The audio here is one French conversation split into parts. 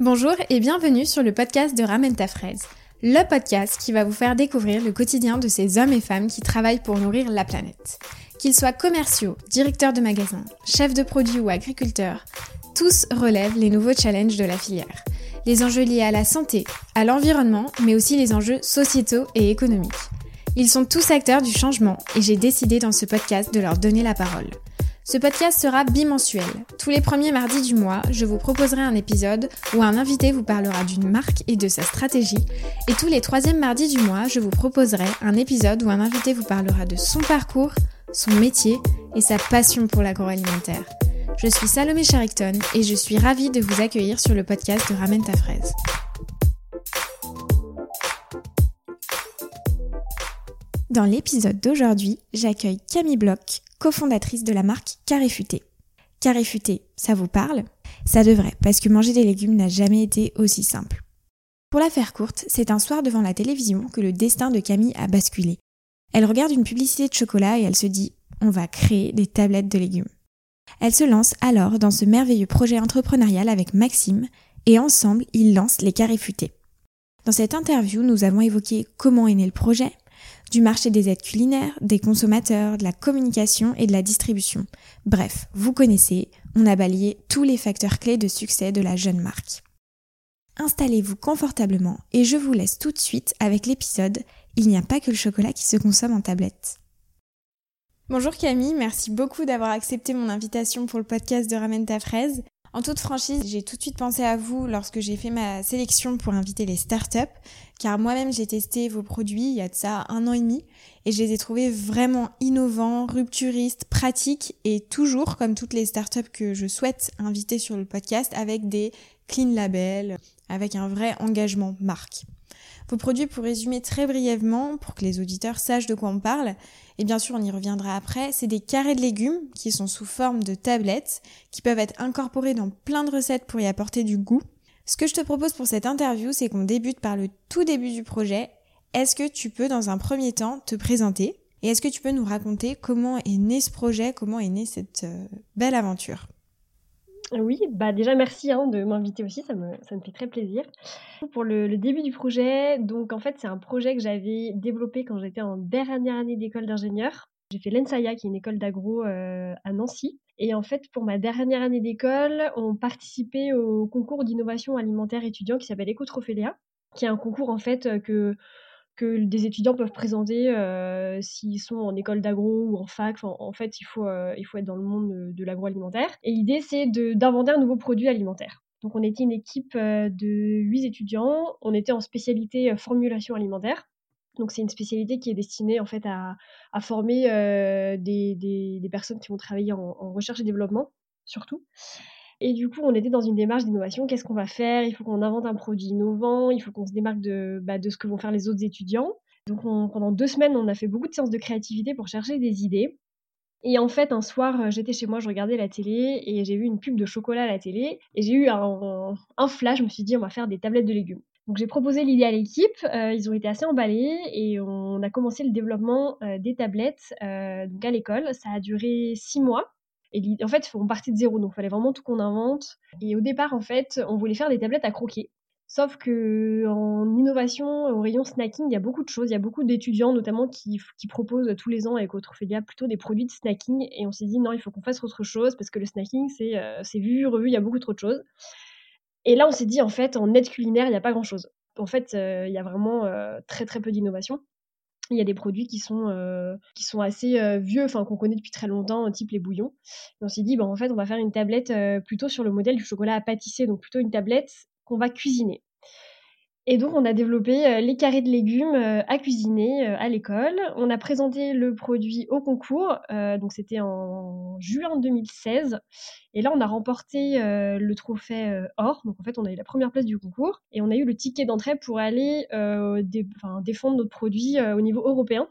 Bonjour et bienvenue sur le podcast de Ramène ta fraise, le podcast qui va vous faire découvrir le quotidien de ces hommes et femmes qui travaillent pour nourrir la planète. Qu'ils soient commerciaux, directeurs de magasins, chefs de produits ou agriculteurs, tous relèvent les nouveaux challenges de la filière. Les enjeux liés à la santé, à l'environnement, mais aussi les enjeux sociétaux et économiques. Ils sont tous acteurs du changement et j'ai décidé dans ce podcast de leur donner la parole. Ce podcast sera bimensuel. Tous les premiers mardis du mois, je vous proposerai un épisode où un invité vous parlera d'une marque et de sa stratégie. Et tous les troisièmes mardis du mois, je vous proposerai un épisode où un invité vous parlera de son parcours, son métier et sa passion pour l'agroalimentaire. Je suis Salomé Charicton et je suis ravie de vous accueillir sur le podcast de Ramène ta fraise. Dans l'épisode d'aujourd'hui, j'accueille Camille Bloch, cofondatrice de la marque Carré Futé. Carré Futé, ça vous parle? Ça devrait, parce que manger des légumes n'a jamais été aussi simple. Pour la faire courte, c'est un soir devant la télévision que le destin de Camille a basculé. Elle regarde une publicité de chocolat et elle se dit on va créer des tablettes de légumes. Elle se lance alors dans ce merveilleux projet entrepreneurial avec Maxime et ensemble ils lancent les carrés futés. Dans cette interview, nous avons évoqué comment est né le projet, du marché des aides culinaires, des consommateurs, de la communication et de la distribution. Bref, vous connaissez, on a balayé tous les facteurs clés de succès de la jeune marque. Installez-vous confortablement et je vous laisse tout de suite avec l'épisode Il n'y a pas que le chocolat qui se consomme en tablette. Bonjour Camille, merci beaucoup d'avoir accepté mon invitation pour le podcast de Ramène ta fraise. En toute franchise, j'ai tout de suite pensé à vous lorsque j'ai fait ma sélection pour inviter les startups, car moi-même j'ai testé vos produits il y a de ça un an et demi, et je les ai trouvés vraiment innovants, rupturistes, pratiques, et toujours, comme toutes les startups que je souhaite inviter sur le podcast, avec des clean labels, avec un vrai engagement marque. Vos produits, pour résumer très brièvement, pour que les auditeurs sachent de quoi on parle, et bien sûr on y reviendra après, c'est des carrés de légumes qui sont sous forme de tablettes, qui peuvent être incorporés dans plein de recettes pour y apporter du goût. Ce que je te propose pour cette interview, c'est qu'on débute par le tout début du projet. Est-ce que tu peux dans un premier temps te présenter? Et est-ce que tu peux nous raconter comment est né ce projet, comment est née cette euh, belle aventure? Oui, bah déjà merci hein, de m'inviter aussi, ça me, fait très plaisir. Pour le, début du projet, donc en fait c'est un projet que j'avais développé quand j'étais en dernière année d'école d'ingénieur. J'ai fait l'ENSAIA, qui est une école d'agro euh, à Nancy. Et en fait, pour ma dernière année d'école, on participait au concours d'innovation alimentaire étudiant qui s'appelle Ecotrophélia, qui est un concours en fait que que des étudiants peuvent présenter euh, s'ils sont en école d'agro ou en fac. en fait, il faut, euh, il faut être dans le monde de, l'agroalimentaire. Et l'idée, c'est d'inventer un nouveau produit alimentaire. Donc, on était une équipe euh, de huit étudiants. On était en spécialité formulation alimentaire. Donc, c'est une spécialité qui est destinée en fait à, former des, des, personnes qui vont travailler en recherche et développement, surtout. Et du coup, on était dans une démarche d'innovation. Qu'est-ce qu'on va faire? Il faut qu'on invente un produit innovant, il faut qu'on se démarque de, bah, de ce que vont faire les autres étudiants. Donc pendant deux semaines, on a fait beaucoup de séances de créativité pour chercher des idées. Et en fait, un soir, euh, j'étais chez moi, je regardais la télé et j'ai vu une pub de chocolat à la télé. Et j'ai eu un, flash, je me suis dit, on va faire des tablettes de légumes. Donc j'ai proposé l'idée à l'équipe, euh, ils ont été assez emballés et on a commencé le développement euh, des tablettes à l'école. Ça a duré six mois. Et en fait, on partait de zéro, donc il fallait vraiment tout qu'on invente. Et au départ, en fait, on voulait faire des tablettes à croquer. Sauf que en innovation, au rayon snacking, il y a beaucoup de choses. Il y a beaucoup d'étudiants, notamment, qui, proposent tous les ans avec Autrephélia plutôt des produits de snacking. Et on s'est dit, non, il faut qu'on fasse autre chose parce que le snacking, c'est euh, vu, revu, il y a beaucoup trop de choses. Et là, on s'est dit, en fait, en aide culinaire, il n'y a pas grand-chose. En fait, euh, il y a vraiment euh, très, très peu d'innovation il y a des produits qui sont, euh, qui sont assez euh, vieux, enfin qu'on connaît depuis très longtemps, type les bouillons. On s'est dit, bon, en fait, on va faire une tablette euh, plutôt sur le modèle du chocolat à pâtisser, donc plutôt une tablette qu'on va cuisiner. Et donc, on a développé euh, les carrés de légumes euh, à cuisiner euh, à l'école. On a présenté le produit au concours, donc c'était en juin 2016. Et là, on a remporté le trophée or. Donc, en fait, on a eu la première place du concours et on a eu le ticket d'entrée pour aller défendre notre produit au niveau européen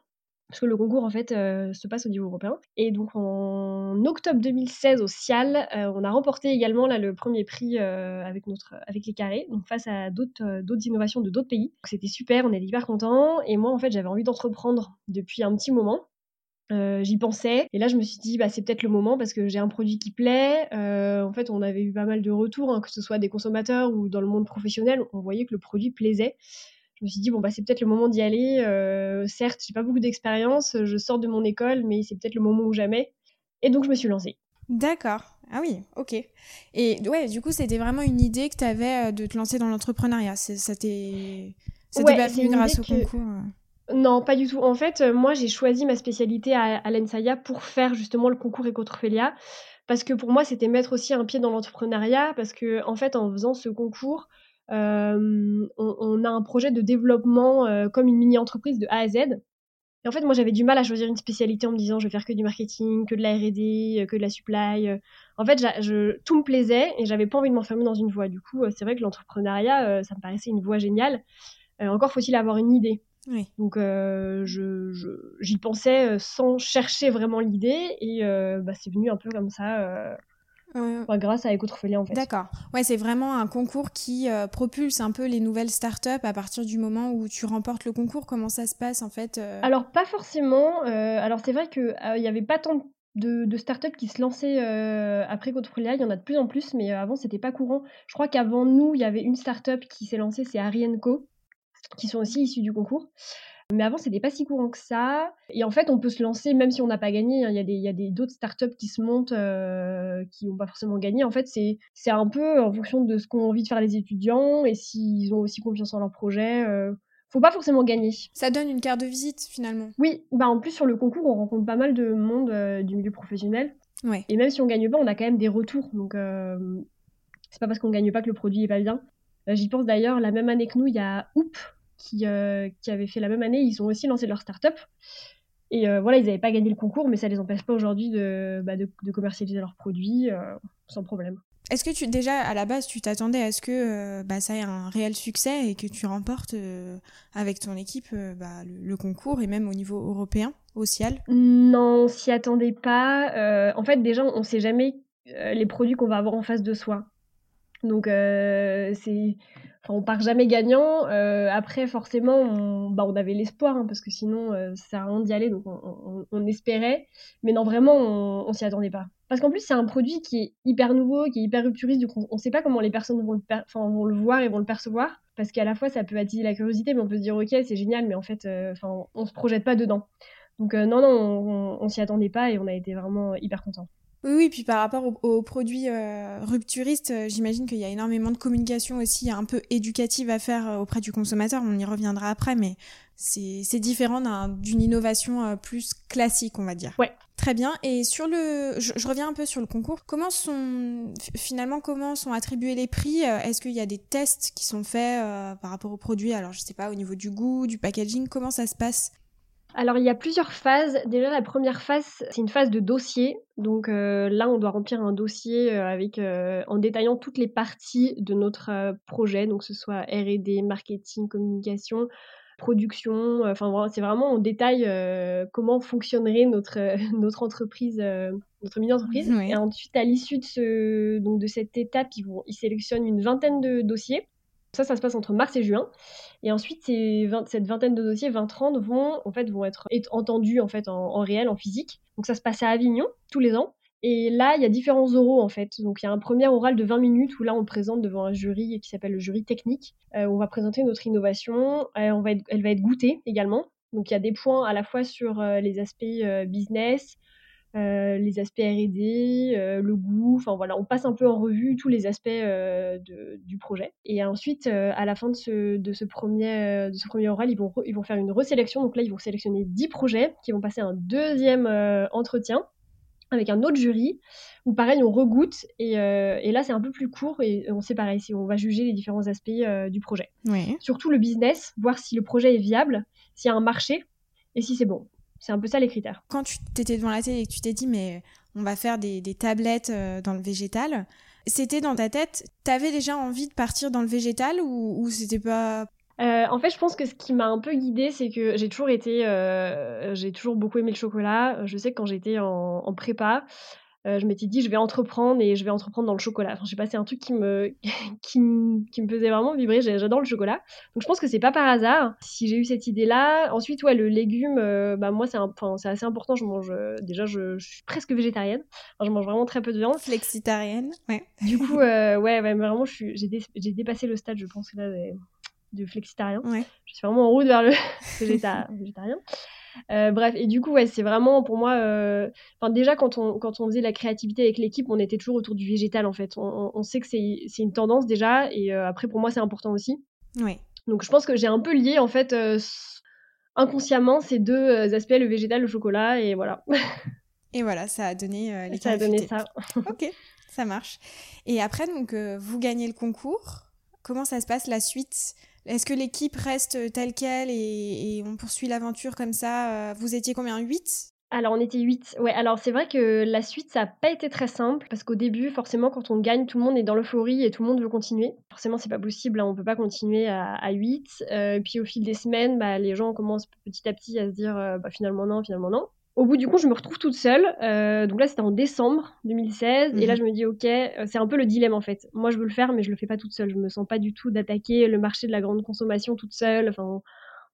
parce que le concours en fait euh, se passe au niveau européen. Et donc en octobre 2016 au CIAL, euh, on a remporté également là le premier prix euh, avec notre avec les carrés, donc face à d'autres d'autres innovations de d'autres pays. C'était super, on était hyper contents. Et moi en fait j'avais envie d'entreprendre depuis un petit moment. j'y pensais et là je me suis dit bah c'est peut-être le moment parce que j'ai un produit qui plaît. en fait, on avait eu pas mal de retours, hein, que ce soit des consommateurs ou dans le monde professionnel, on voyait que le produit plaisait. Je me suis dit bon bah c'est peut-être le moment d'y aller. certes, j'ai pas beaucoup d'expérience, je sors de mon école, mais c'est peut-être le moment ou jamais. Et donc je me suis lancée. D'accord. Ah oui, ok. Et ouais, du coup, c'était vraiment une idée que tu avais de te lancer dans l'entrepreneuriat. Ça t'est pas venu grâce au concours non, pas du tout. En fait, euh, moi, j'ai choisi ma spécialité à, à l'ENSAIA pour faire justement le concours Ecotrophelia. Parce que pour moi, c'était mettre aussi un pied dans l'entrepreneuriat. Parce que, en fait, en faisant ce concours, on, a un projet de développement comme une mini-entreprise de A à Z. Et en fait, moi, j'avais du mal à choisir une spécialité en me disant je vais faire que du marketing, que de la R&D, que de la supply. En fait, je, tout me plaisait et j'avais pas envie de m'enfermer dans une voie. Du coup, c'est vrai que l'entrepreneuriat, ça me paraissait une voie géniale. encore faut-il avoir une idée. Donc euh, je, j'y pensais sans chercher vraiment l'idée et euh, bah, c'est venu un peu comme ça. Grâce à Ecotrophelia en fait. D'accord. Ouais, c'est vraiment un concours qui propulse un peu les nouvelles startups à partir du moment où tu remportes le concours. Comment ça se passe en fait Alors pas forcément. alors c'est vrai qu'il il n'y avait pas tant de, de startups qui se lançaient après Ecotrophelia. Il y en a de plus en plus, mais avant c'était pas courant. Je crois qu'avant nous, il y avait une startup qui s'est lancée, c'est Arienco qui sont aussi issus du concours. Mais avant, c'était pas si courant que ça. Et en fait, on peut se lancer même si on n'a pas gagné. Hein. Il y a des, d'autres startups qui se montent euh, qui n'ont pas forcément gagné. En fait, c'est, c'est un peu en fonction de ce qu'ont envie de faire les étudiants et s'ils ont aussi confiance en leur projet. Euh, faut pas forcément gagner. Ça donne une carte de visite finalement. Oui, bah en plus sur le concours, on rencontre pas mal de monde euh, du milieu professionnel. Ouais. Et même si on gagne pas, on a quand même des retours. Donc c'est pas parce qu'on gagne pas que le produit est pas bien. J'y pense d'ailleurs, la même année que nous, il y a Oop qui, euh, qui avaient fait la même année, ils ont aussi lancé leur start-up. Et euh, voilà, ils n'avaient pas gagné le concours, mais ça ne les empêche pas aujourd'hui de, bah, de, commercialiser leurs produits euh, sans problème. Est-ce que tu déjà à la base tu t'attendais à ce que bah, ça ait un réel succès et que tu remportes avec ton équipe bah, le, concours et même au niveau européen, au CIAL? Non, on s'y attendait pas. en fait, déjà, on ne sait jamais les produits qu'on va avoir en face de soi. Donc c'est on part jamais gagnant. Euh, après, forcément, on, bah, on avait l'espoir, hein, parce que sinon, euh, ça sert à rien d'y aller, donc on, espérait. Mais non, vraiment, on, on s'y attendait pas. Parce qu'en plus, c'est un produit qui est hyper nouveau, qui est hyper rupturiste, du coup, on ne sait pas comment les personnes vont le, voir et vont le percevoir. Parce qu'à la fois, ça peut attiser la curiosité, mais on peut se dire, ok, c'est génial, mais en fait, euh, on se projette pas dedans. Donc, non, non, on, s'y attendait pas et on a été vraiment hyper contents. Oui, oui, puis par rapport aux, produits euh, rupturistes, euh, j'imagine qu'il y a énormément de communication aussi un peu éducative à faire euh, auprès du consommateur. On y reviendra après, mais c'est différent d'une innovation plus classique, on va dire. Ouais. Très bien. Et sur le, je, reviens un peu sur le concours. Comment sont finalement comment sont attribués les prix? Est-ce qu'il y a des tests qui sont faits par rapport aux produits? Alors je sais pas au niveau du goût, du packaging. Comment ça se passe? Alors il y a plusieurs phases. Déjà la première phase, c'est une phase de dossier. Donc euh, là, on doit remplir un dossier euh, avec euh, en détaillant toutes les parties de notre projet, donc que ce soit R&D, marketing, communication, production. Enfin c'est vraiment en détail comment fonctionnerait notre notre entreprise, notre mini entreprise. Et ensuite à l'issue de ce donc de cette étape, ils vont ils sélectionnent une vingtaine de dossiers. Ça, ça se passe entre mars et juin. Et ensuite, ces cette vingtaine de dossiers, 20-30, vont, en fait, vont être entendus en, fait, en, réel, en physique. Donc ça se passe à Avignon, tous les ans. Et là, il y a différents oraux en fait. Donc il y a un premier oral de 20 minutes où là on présente devant un jury qui s'appelle le jury technique. Euh, on va présenter notre innovation. Euh, elle va être goûtée également. Donc il y a des points à la fois sur euh, les aspects business, euh, les aspects R&D, euh, le goût, enfin voilà, on passe un peu en revue tous les aspects euh, du projet. Et ensuite, à la fin de ce, de ce, premier, de ce premier oral, ils vont, ils vont faire une resélection. Donc là, ils vont sélectionner 10 projets qui vont passer un deuxième entretien avec un autre jury, où pareil, on regoute, et, et là, c'est un peu plus court, et on sait pareil, si on va juger les différents aspects du projet. Surtout le business, voir si le projet est viable, s'il y a un marché, et si c'est bon. C'est un peu ça les critères. Quand tu t'étais devant la télé et que tu t'es dit, mais on va faire des, tablettes euh, dans le végétal, c'était dans ta tête, t'avais déjà envie de partir dans le végétal ou, c'était pas? Euh, en fait, je pense que ce qui m'a un peu guidée, c'est que j'ai toujours été. Euh, j'ai toujours beaucoup aimé le chocolat. Je sais que quand j'étais en, prépa, je m'étais dit, je vais entreprendre et je vais entreprendre dans le chocolat. Enfin, je sais pas, c'est un truc qui me, qui, me, qui me faisait vraiment vibrer. J'adore le chocolat. Donc, je pense que c'est pas par hasard si j'ai eu cette idée-là. Ensuite, ouais, le légume, bah, moi, c'est assez important. Je mange, déjà, je, suis presque végétarienne. je mange vraiment très peu de viande. Flexitarienne, ouais. Du coup, ouais, ouais, vraiment, j'ai dépassé le stade, je pense, là, de flexitarien. Ouais. Je suis vraiment en route vers le végétarien. Euh, bref, et du coup, ouais, c'est vraiment pour moi. Euh... Enfin, déjà, quand on, quand on faisait la créativité avec l'équipe, on était toujours autour du végétal en fait. On, on sait que c'est une tendance déjà, et euh, après, pour moi, c'est important aussi. Donc, je pense que j'ai un peu lié en fait inconsciemment ces deux aspects, le végétal, le chocolat, et voilà. et voilà, ça a donné les Ça a donné ça. ok, ça marche. Et après, donc, vous gagnez le concours. Comment ça se passe la suite? Est-ce que l'équipe reste telle qu'elle et, on poursuit l'aventure comme ça euh, Vous étiez combien 8 alors on était 8. Ouais, alors c'est vrai que la suite ça n'a pas été très simple parce qu'au début forcément quand on gagne tout le monde est dans l'euphorie et tout le monde veut continuer. Forcément c'est pas possible, hein, on peut pas continuer à, 8. Euh, puis au fil des semaines, bah, les gens commencent petit à petit à se dire euh, bah, finalement non, finalement non. Au bout du compte, je me retrouve toute seule. Euh, donc là, c'était en décembre 2016. Et là, mhm. je me dis, OK, euh, c'est un peu le dilemme en fait. Moi, je veux le faire, mais je le fais pas toute seule. Je me sens pas du tout d'attaquer le marché de la grande consommation toute seule. Enfin,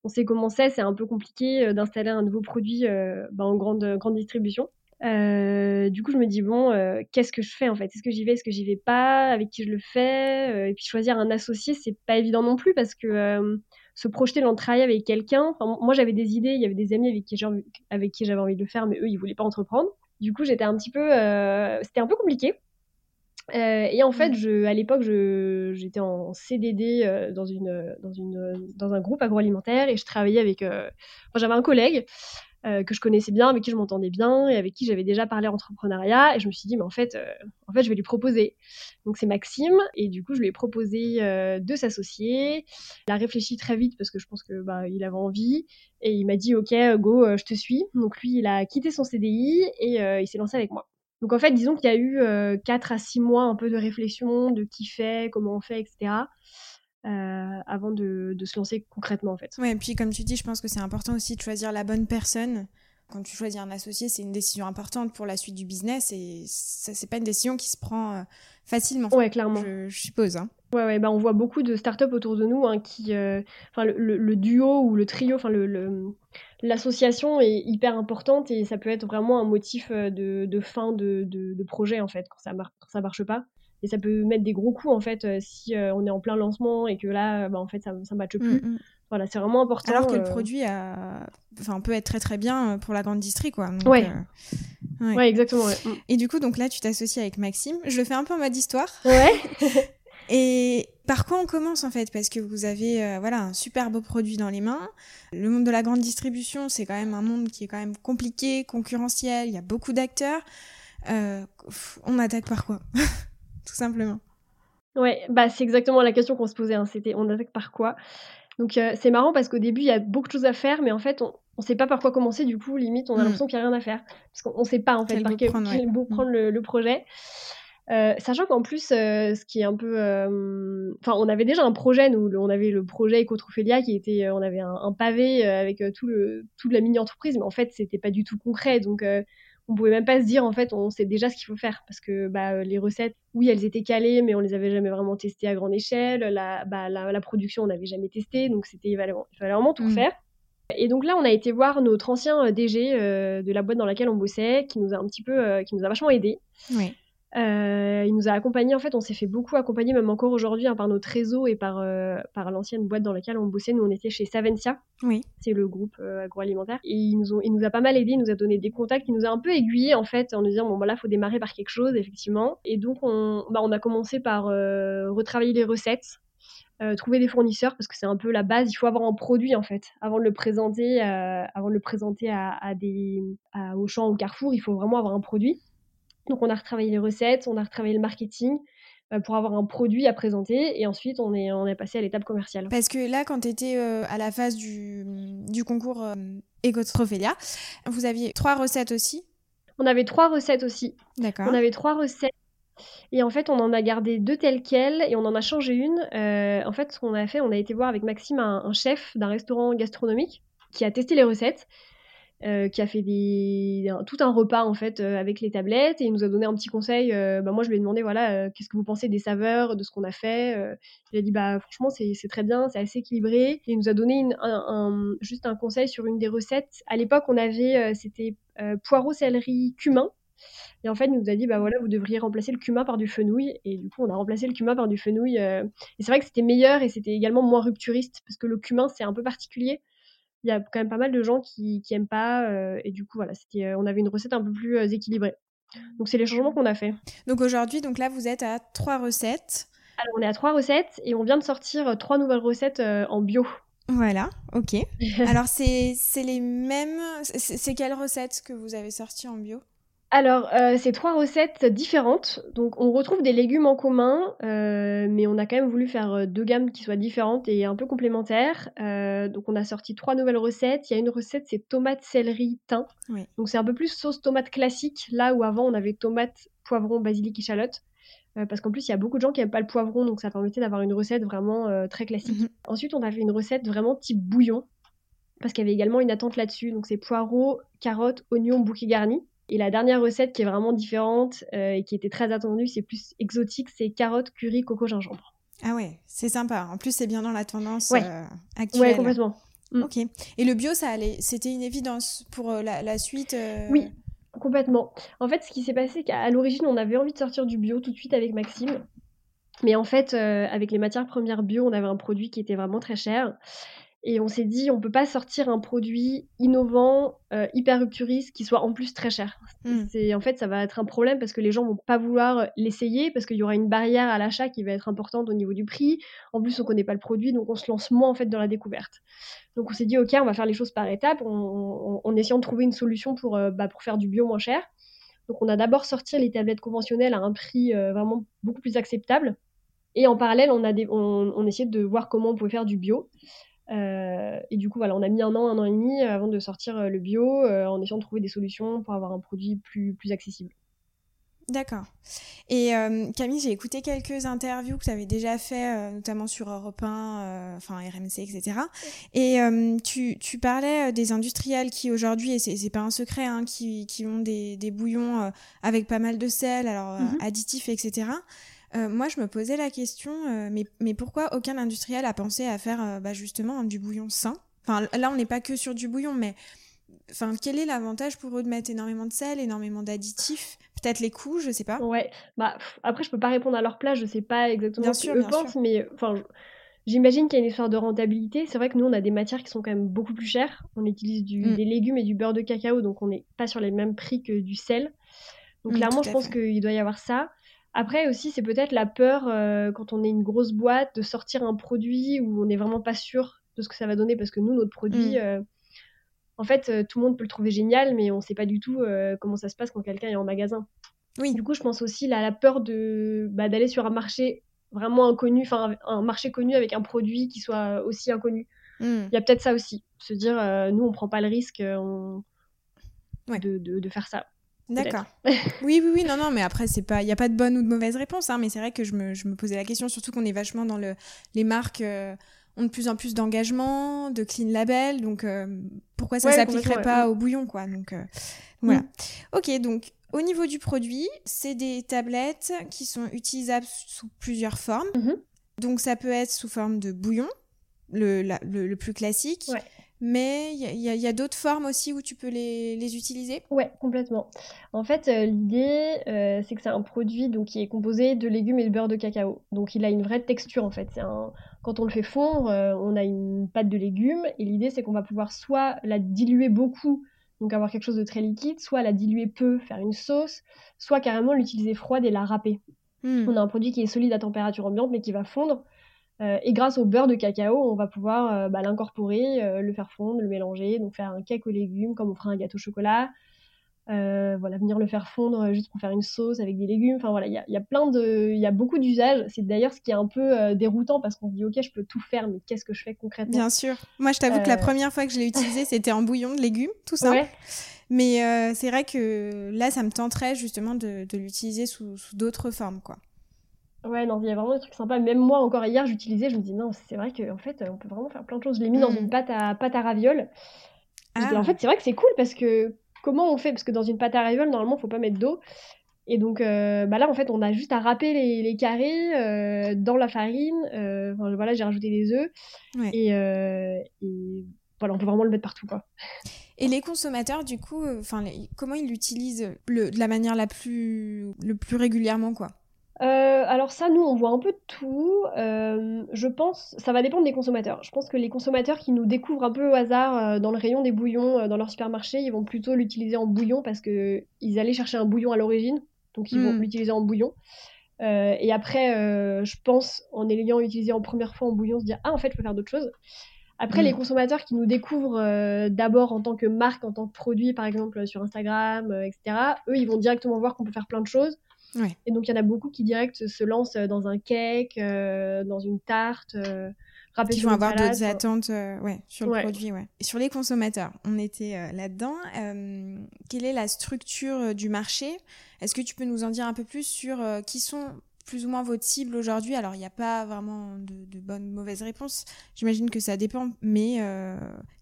on sait comment c'est. C'est un peu compliqué euh, d'installer un nouveau produit bah, en grande, grande distribution. du coup, je me dis, bon, qu'est-ce que je fais en fait? Est-ce que j'y vais Est-ce que j'y vais pas? Avec qui je le fais? Et puis choisir un associé, c'est pas évident non plus parce que se projeter dans le travail avec quelqu'un. moi, j'avais des idées, il y avait des amis avec qui, avec qui j'avais envie de le faire, mais eux, ils voulaient pas entreprendre. Du coup, j'étais un petit peu, euh, c'était un peu compliqué. Euh, et en fait, mm. je, à l'époque, j'étais en CDD euh, dans, une, dans, une, dans un groupe agroalimentaire et je travaillais avec. j'avais un collègue euh, que je connaissais bien, avec qui je m'entendais bien et avec qui j'avais déjà parlé entrepreneuriat. Et je me suis dit, mais en fait, euh, en fait je vais lui proposer. Donc c'est Maxime, et du coup, je lui ai proposé euh, de s'associer. Il a réfléchi très vite parce que je pense que bah, il avait envie. Et il m'a dit, ok, go, je te suis. Donc lui, il a quitté son CDI et il s'est lancé avec moi. Donc en fait, disons qu'il y a eu 4 à 6 mois un peu de réflexion, de qui fait, comment on fait, etc. Euh, avant de, se lancer concrètement en fait. Ouais, et puis comme tu dis, je pense que c'est important aussi de choisir la bonne personne. Quand tu choisis un associé, c'est une décision importante pour la suite du business et ça c'est pas une décision qui se prend euh, facilement. Ouais, clairement. Je, suppose. Hein. Ouais, ouais, bah on voit beaucoup de startups autour de nous hein, qui, euh, enfin le, duo ou le trio, enfin le, l'association est hyper importante et ça peut être vraiment un motif de, fin de, de, projet en fait quand ça, quand ça marche pas et ça peut mettre des gros coups en fait euh, si euh, on est en plein lancement et que là bah, en fait ça ne matche plus mm, mm. voilà c'est vraiment important alors que le euh, produit a... enfin, peut être très très bien pour la grande distrie quoi ouais. ouais. exactement mm. et du coup donc là tu t'associes avec Maxime je le fais un peu en mode histoire ouais et par quoi on commence en fait? Parce que vous avez voilà un super beau produit dans les mains. Le monde de la grande distribution, c'est quand même un monde qui est quand même compliqué, concurrentiel. Il y a beaucoup d'acteurs. on attaque par quoi? tout simplement. Ouais, bah c'est exactement la question qu'on se posait. Hein. C'était on attaque par quoi? Donc euh, c'est marrant parce qu'au début il y a beaucoup de choses à faire, mais en fait on ne sait pas par quoi commencer. Du coup, limite, on a mm. l'impression qu'il n'y a rien à faire parce qu'on ne sait pas en fait par quel bout prendre, mm. le, projet. Euh, sachant qu'en plus, euh, ce qui est un peu, enfin, on avait déjà un projet, nous, on avait le projet Ecotrophelia qui était, on avait un, pavé avec tout le, toute la mini entreprise, mais en fait, c'était pas du tout concret. Donc, on pouvait même pas se dire en fait on sait déjà ce qu'il faut faire. Parce que bah, les recettes oui elles étaient calées mais on les avait jamais vraiment testées à grande échelle. La, bah, la, production on n'avait jamais testé. Donc c'était il fallait vraiment tout mm. faire. Et donc là on a été voir notre ancien euh, DG euh, de la boîte dans laquelle on bossait qui nous a un petit peu euh, qui nous a vachement aidé oui. Euh, il nous a accompagnés, en fait, on s'est fait beaucoup accompagner, même encore aujourd'hui, hein, par notre réseau et par, euh, par l'ancienne boîte dans laquelle on bossait. Nous, on était chez Savencia, oui. c'est le groupe euh, agroalimentaire. Et il nous, ont, il nous a pas mal aidé, il nous a donné des contacts, il nous a un peu aiguillé, en fait, en nous disant, bon, voilà, bah, faut démarrer par quelque chose, effectivement. Et donc, on, bah, on a commencé par retravailler les recettes. trouver des fournisseurs parce que c'est un peu la base. Il faut avoir un produit en fait avant de le présenter, avant de le présenter à, à des à Auchan ou Carrefour. Il faut vraiment avoir un produit. Donc on a retravaillé les recettes, on a retravaillé le marketing euh, pour avoir un produit à présenter et ensuite on est, on est passé à l'étape commerciale. Parce que là, quand tu étais euh, à la phase du, du concours euh, vous aviez trois recettes aussi? On avait trois recettes aussi. D'accord. On avait trois recettes. Et en fait, on en a gardé deux telles quelles et on en a changé une. en fait, ce qu'on a fait, on a été voir avec Maxime un chef d'un restaurant gastronomique qui a testé les recettes euh, qui a fait tout un repas en fait euh, avec les tablettes et il nous a donné un petit conseil. Euh, bah, moi, je lui ai demandé voilà, qu'est-ce que vous pensez des saveurs, de ce qu'on a fait. il a dit bah franchement c'est très bien, c'est assez équilibré. Il nous a donné juste un conseil sur une des recettes. À l'époque, on avait c'était poireau, céleri, cumin. Et en fait, il nous a dit, bah voilà, vous devriez remplacer le cumin par du fenouil. Et du coup, on a remplacé le cumin par du fenouil. et c'est vrai que c'était meilleur et c'était également moins rupturiste parce que le cumin, c'est un peu particulier il y a quand même pas mal de gens qui, qui aiment pas. Euh, et du coup, voilà, c'était, euh, on avait une recette un peu plus euh, équilibrée. Donc, c'est les changements qu'on a fait. Donc, aujourd'hui, donc là, vous êtes à trois recettes. Alors, on est à trois recettes et on vient de sortir trois nouvelles recettes en bio. Voilà, ok. Alors, c'est, c'est les mêmes. C'est, quelles recettes que vous avez sorties en bio? Alors, euh, c'est trois recettes différentes. Donc, on retrouve des légumes en commun, euh, mais on a quand même voulu faire euh, deux gammes qui soient différentes et un peu complémentaires. donc, on a sorti trois nouvelles recettes. Il y a une recette, c'est tomate, céleri, thym. Donc, c'est un peu plus sauce tomate classique, là où avant on avait tomate, poivron, basilic, échalote. parce qu'en plus, il y a beaucoup de gens qui n'aiment pas le poivron, donc ça permettait d'avoir une recette vraiment très classique. Mhm. Ensuite, on a fait une recette vraiment type bouillon, parce qu'il y avait également une attente là-dessus. Donc, c'est poireaux, carottes, oignons, bouquet garni. Et la dernière recette qui est vraiment différente euh, et qui était très attendue, c'est plus exotique, c'est carottes, curry, coco, gingembre. Ah ouais, c'est sympa. En plus, c'est bien dans la tendance ouais. Euh, actuelle. Ouais, complètement. Mm. Ok. Et le bio, ça allait, c'était une évidence pour euh, la, suite. Oui, complètement. En fait, ce qui s'est passé, c'est qu'à l'origine, on avait envie de sortir du bio tout de suite avec Maxime. Mais en fait, avec les matières premières bio, on avait un produit qui était vraiment très cher. Et on s'est dit, on peut pas sortir un produit innovant, euh, hyper rupturiste, qui soit en plus très cher. Hmm. C'est en fait, ça va être un problème parce que les gens vont pas vouloir l'essayer parce qu'il y aura une barrière à l'achat qui va être importante au niveau du prix. En plus, on connaît pas le produit, donc on se lance moins en fait dans la découverte. Donc on s'est dit, ok, on va faire les choses par étapes, en essayant de trouver une solution pour, euh, bah, pour faire du bio moins cher. Donc on a d'abord sorti les tablettes conventionnelles à un prix euh, vraiment beaucoup plus acceptable. Et en parallèle, on a on, on essayait de voir comment on pouvait faire du bio. Euh, et du coup, voilà, on a mis un an, un an et demi euh, avant de sortir euh, le bio, en essayant de trouver des solutions pour avoir un produit plus, plus accessible. D'accord. Et Camille, j'ai écouté quelques interviews que tu avais déjà fait, notamment sur Europe 1, enfin RMC, etc. Et tu, tu, parlais des industriels qui aujourd'hui, et c'est pas un secret, hein, qui, qui, ont des, des bouillons avec pas mal de sel, alors mm-hmm. additifs, etc. Euh, moi, je me posais la question, euh, mais, mais pourquoi aucun industriel a pensé à faire euh, bah, justement du bouillon sain? Enfin, là, on n'est pas que sur du bouillon, mais enfin, quel est l'avantage pour eux de mettre énormément de sel, énormément d'additifs Peut-être les coûts, je sais pas? Ouais, bah après, je peux pas répondre à leur place, je sais pas exactement ce qu'ils pensent, mais enfin. J'imagine qu'il y a une histoire de rentabilité. C'est vrai que nous, on a des matières qui sont quand même beaucoup plus chères. On utilise du, mm. des légumes et du beurre de cacao, donc on n'est pas sur les mêmes prix que du sel. Donc mm, clairement, je pense qu'il doit y avoir ça. Après aussi, c'est peut-être la peur euh, quand on est une grosse boîte de sortir un produit où on n'est vraiment pas sûr de ce que ça va donner parce que nous, notre produit, mm. euh, en fait, euh, tout le monde peut le trouver génial, mais on ne sait pas du tout comment ça se passe quand quelqu'un est en magasin. Oui. Du coup, je pense aussi à la peur de bah, d'aller sur un marché vraiment inconnu, enfin un marché connu avec un produit qui soit aussi inconnu. Mm. Il y a peut-être ça aussi, se dire nous on prend pas le risque de, de, faire ça. D'accord. oui, oui, oui, non, non, mais après, c'est pas, il n'y a pas de bonne ou de mauvaise réponse, hein, mais c'est vrai que je me, je me, posais la question, surtout qu'on est vachement dans le, les marques euh, ont de plus en plus d'engagement, de clean label, donc euh, pourquoi ça s'appliquerait pas au bouillon, quoi. Donc euh, voilà. Mm. Ok, donc au niveau du produit, c'est des tablettes qui sont utilisables sous plusieurs formes. Mm-hmm. Donc ça peut être sous forme de bouillon, le, le, le plus classique. Ouais mais il y a, d'autres formes aussi où tu peux les, utiliser? Ouais, complètement. En fait, euh, l'idée, euh, c'est que c'est un produit donc, qui est composé de légumes et de beurre de cacao. Donc il a une vraie texture en fait. Un... Quand on le fait fondre, euh, on a une pâte de légumes et l'idée c'est qu'on va pouvoir soit la diluer beaucoup, donc avoir quelque chose de très liquide, soit la diluer peu, faire une sauce, soit carrément l'utiliser froide et la râper. Hmm. On a un produit qui est solide à température ambiante mais qui va fondre. Euh, et grâce au beurre de cacao, on va pouvoir euh, bah, l'incorporer, euh, le faire fondre, le mélanger, donc faire un cake aux légumes comme on ferait un gâteau au chocolat. voilà, venir le faire fondre juste pour faire une sauce avec des légumes. Enfin voilà, il y a, plein de, il y a beaucoup d'usages. C'est d'ailleurs ce qui est un peu déroutant parce qu'on se dit ok, je peux tout faire, mais qu'est-ce que je fais concrètement? Bien sûr. Moi, je t'avoue que la première fois que je l'ai utilisé, c'était en bouillon de légumes, tout ça. Mais c'est vrai que là, ça me tenterait justement de, l'utiliser sous, sous d'autres formes, quoi. Ouais, non, il y a vraiment des trucs sympas. Même moi, encore hier, j'utilisais, je me dis non, c'est vrai qu'en fait, on peut vraiment faire plein de choses. Je l'ai mis dans mm. une pâte à, pâte à ravioles. En fait, c'est vrai que c'est cool parce que comment on fait? Parce que dans une pâte à ravioles, normalement, il faut pas mettre d'eau. Et donc bah là, en fait, on a juste à râper les, carrés dans la farine. voilà, j'ai rajouté des œufs. Et, et, voilà, on peut vraiment le mettre partout, quoi. Et les consommateurs, du coup, enfin, comment ils l'utilisent de la manière la plus, le plus régulièrement, quoi? Euh, alors ça, nous, on voit un peu de tout. Euh, je pense, ça va dépendre des consommateurs. Je pense que les consommateurs qui nous découvrent un peu au hasard euh, dans le rayon des bouillons dans leur supermarché, ils vont plutôt l'utiliser en bouillon parce que ils allaient chercher un bouillon à l'origine, donc ils vont hmm. l'utiliser en bouillon. et après, je pense, en ayant utilisé en première fois en bouillon, se dire ah en fait, je peux faire d'autres choses. Après, les hmm. consommateurs qui nous découvrent d'abord en tant que marque, en tant que produit, par exemple sur Instagram, etc., eux, ils vont directement voir qu'on peut faire plein de choses. Et donc, il y en a beaucoup qui direct se lancent euh, dans un cake, euh, dans une tarte. Euh, Ils vont avoir d'autres attentes ouais, sur le produit. Ouais. Et sur les consommateurs, on était là-dedans. quelle est la structure du marché? Est-ce que tu peux nous en dire un peu plus sur qui sont plus ou moins votre cible aujourd'hui? Alors, il n'y a pas vraiment de, de bonnes, mauvaises réponses. J'imagine que ça dépend, mais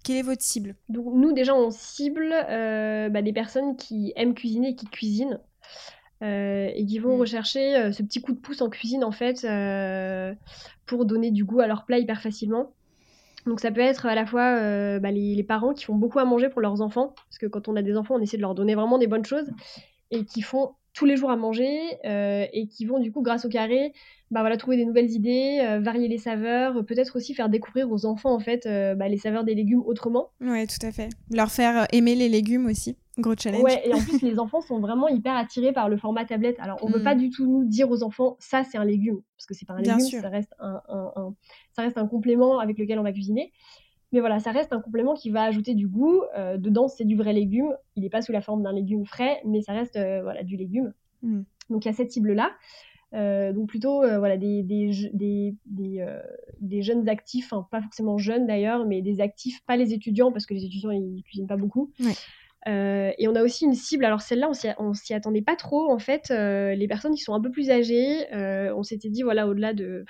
quelle est votre cible? Donc, nous, déjà, on cible bah, des personnes qui aiment cuisiner et qui cuisinent. Euh, et qui vont mm. rechercher euh, ce petit coup de pouce en cuisine en fait euh, pour donner du goût à leur plat hyper facilement. Donc ça peut être à la fois bah, les, parents qui font beaucoup à manger pour leurs enfants, parce que quand on a des enfants, on essaie de leur donner vraiment des bonnes choses, et qui font tous les jours à manger, et qui vont du coup, grâce au carré, bah, voilà, trouver des nouvelles idées, varier les saveurs, peut-être aussi faire découvrir aux enfants en fait bah, les saveurs des légumes autrement. Oui, tout à fait. Leur faire aimer les légumes aussi. Gros challenge. Ouais, et en plus, les enfants sont vraiment hyper attirés par le format tablette. Alors, on ne veut mm. pas du tout nous dire aux enfants, ça, c'est un légume. Parce que c'est pas un légume, ça reste un, ça reste un complément avec lequel on va cuisiner. Mais voilà, ça reste un complément qui va ajouter du goût. Euh, dedans, c'est du vrai légume. Il n'est pas sous la forme d'un légume frais, mais ça reste euh, voilà, du légume. Mm. Donc, il y a cette cible-là. Euh, donc plutôt voilà des, des, des, des, jeunes actifs, pas forcément jeunes d'ailleurs, mais des actifs, pas les étudiants parce que les étudiants ils cuisinent pas beaucoup, ouais. Et on a aussi une cible, alors celle-là, on s'y attendait pas trop, en fait, les personnes qui sont un peu plus âgées, on s'était dit, voilà, au-delà de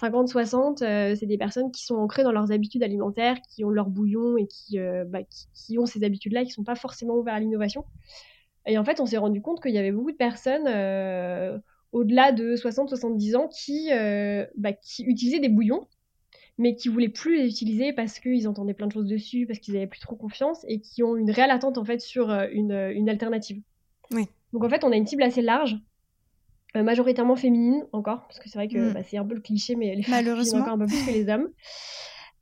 50-60, c'est des personnes qui sont ancrées dans leurs habitudes alimentaires, qui ont leur bouillon et qui, bah, qui, ont ces habitudes-là, qui sont pas forcément ouverts à l'innovation. Et en fait, on s'est rendu compte qu'il y avait beaucoup de personnes au-delà de 60-70 ans qui, bah, qui utilisaient des bouillons mais qui voulaient plus les utiliser parce qu'ils entendaient plein de choses dessus, parce qu'ils avaient plus trop confiance et qui ont une réelle attente en fait sur euh, une, euh, une alternative. Oui. Donc en fait, on a une cible assez large, euh, majoritairement féminine encore, parce que c'est vrai que mm. bah, c'est un peu le cliché, mais les femmes encore un peu plus que les hommes.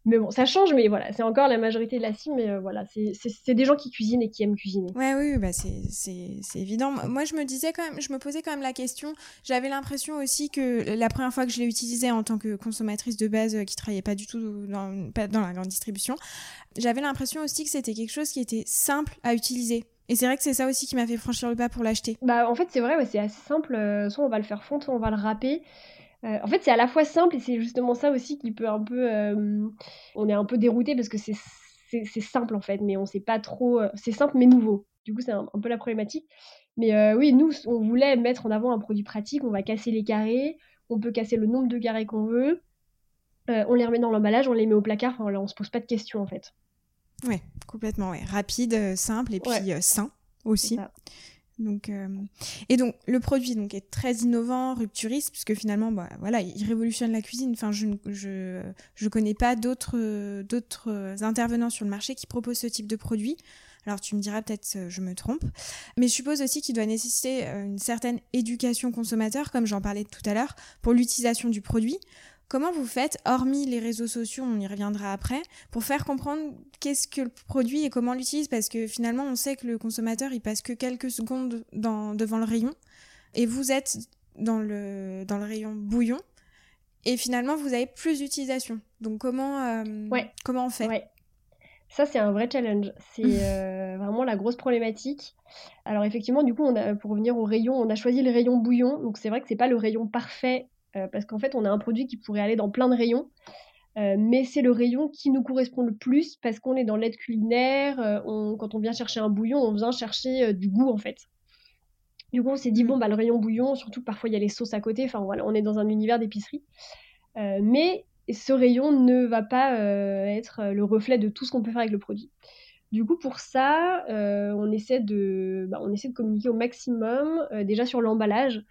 Mais bon, ça change, mais voilà, c'est encore la majorité de la cible, mais euh, voilà, c'est des gens qui cuisinent et qui aiment cuisiner. Ouais, oui, bah c'est évident. Moi, je me disais quand même, je me posais quand même la question, j'avais l'impression aussi que la première fois que je l'ai utilisé en tant que consommatrice de base euh, qui travaillait pas du tout dans, dans la grande distribution, j'avais l'impression aussi que c'était quelque chose qui était simple à utiliser. Et c'est vrai que c'est ça aussi qui m'a fait franchir le pas pour l'acheter. Bah en fait c'est vrai, c'est assez simple. Euh, soit on va le faire fondre, soit on va le râper. Euh, en fait, c'est à la fois simple et c'est justement ça aussi qui peut un peu. Euh, on est un peu dérouté parce que c'est simple en fait, mais on sait pas trop. C'est simple mais nouveau. Du coup, c'est un, peu la problématique. Mais oui, nous, on voulait mettre en avant un produit pratique. On va casser les carrés. On peut casser le nombre de carrés qu'on veut. on les remet dans l'emballage, on les met au placard. Enfin, là, on se pose pas de questions en fait. Ouais, complètement. Ouais. Rapide, simple et puis sain aussi. Donc, euh, Et donc, le produit donc, est très innovant, rupturiste, puisque finalement, bah, voilà, il révolutionne la cuisine. Enfin, je ne je, je connais pas d'autres d'autres intervenants sur le marché qui proposent ce type de produit. Alors, tu me diras peut-être je me trompe. Mais je suppose aussi qu'il doit nécessiter euh, une certaine éducation consommateur, comme j'en parlais tout à l'heure, pour l'utilisation du produit. Comment vous faites, hormis les réseaux sociaux, on y reviendra après, pour faire comprendre qu'est-ce que le produit et comment l'utilise Parce que finalement, on sait que le consommateur, il passe que quelques secondes devant le rayon, et vous êtes dans le, dans le rayon bouillon, et finalement, vous avez plus d'utilisation. Donc comment, euh, comment on fait? Ça, c'est un vrai challenge. C'est euh, vraiment la grosse problématique. Alors effectivement, du coup, on a, pour revenir au rayon, on a choisi le rayon bouillon. Donc c'est vrai que c'est pas le rayon parfait euh, parce qu'en fait, on a un produit qui pourrait aller dans plein de rayons. Euh, mais c'est le rayon qui nous correspond le plus parce qu'on est dans l'aide culinaire. Euh, quand on vient chercher un bouillon, on vient chercher du goût en fait. Du coup, on s'est dit, mm. bon, bah, le rayon bouillon, surtout parfois il y a les sauces à côté. Enfin voilà, on est dans un univers d'épicerie. mais ce rayon ne va pas être le reflet de tout ce qu'on peut faire avec le produit. Du coup, pour ça, on, essaie de, bah, on essaie de communiquer au maximum, déjà sur l'emballage.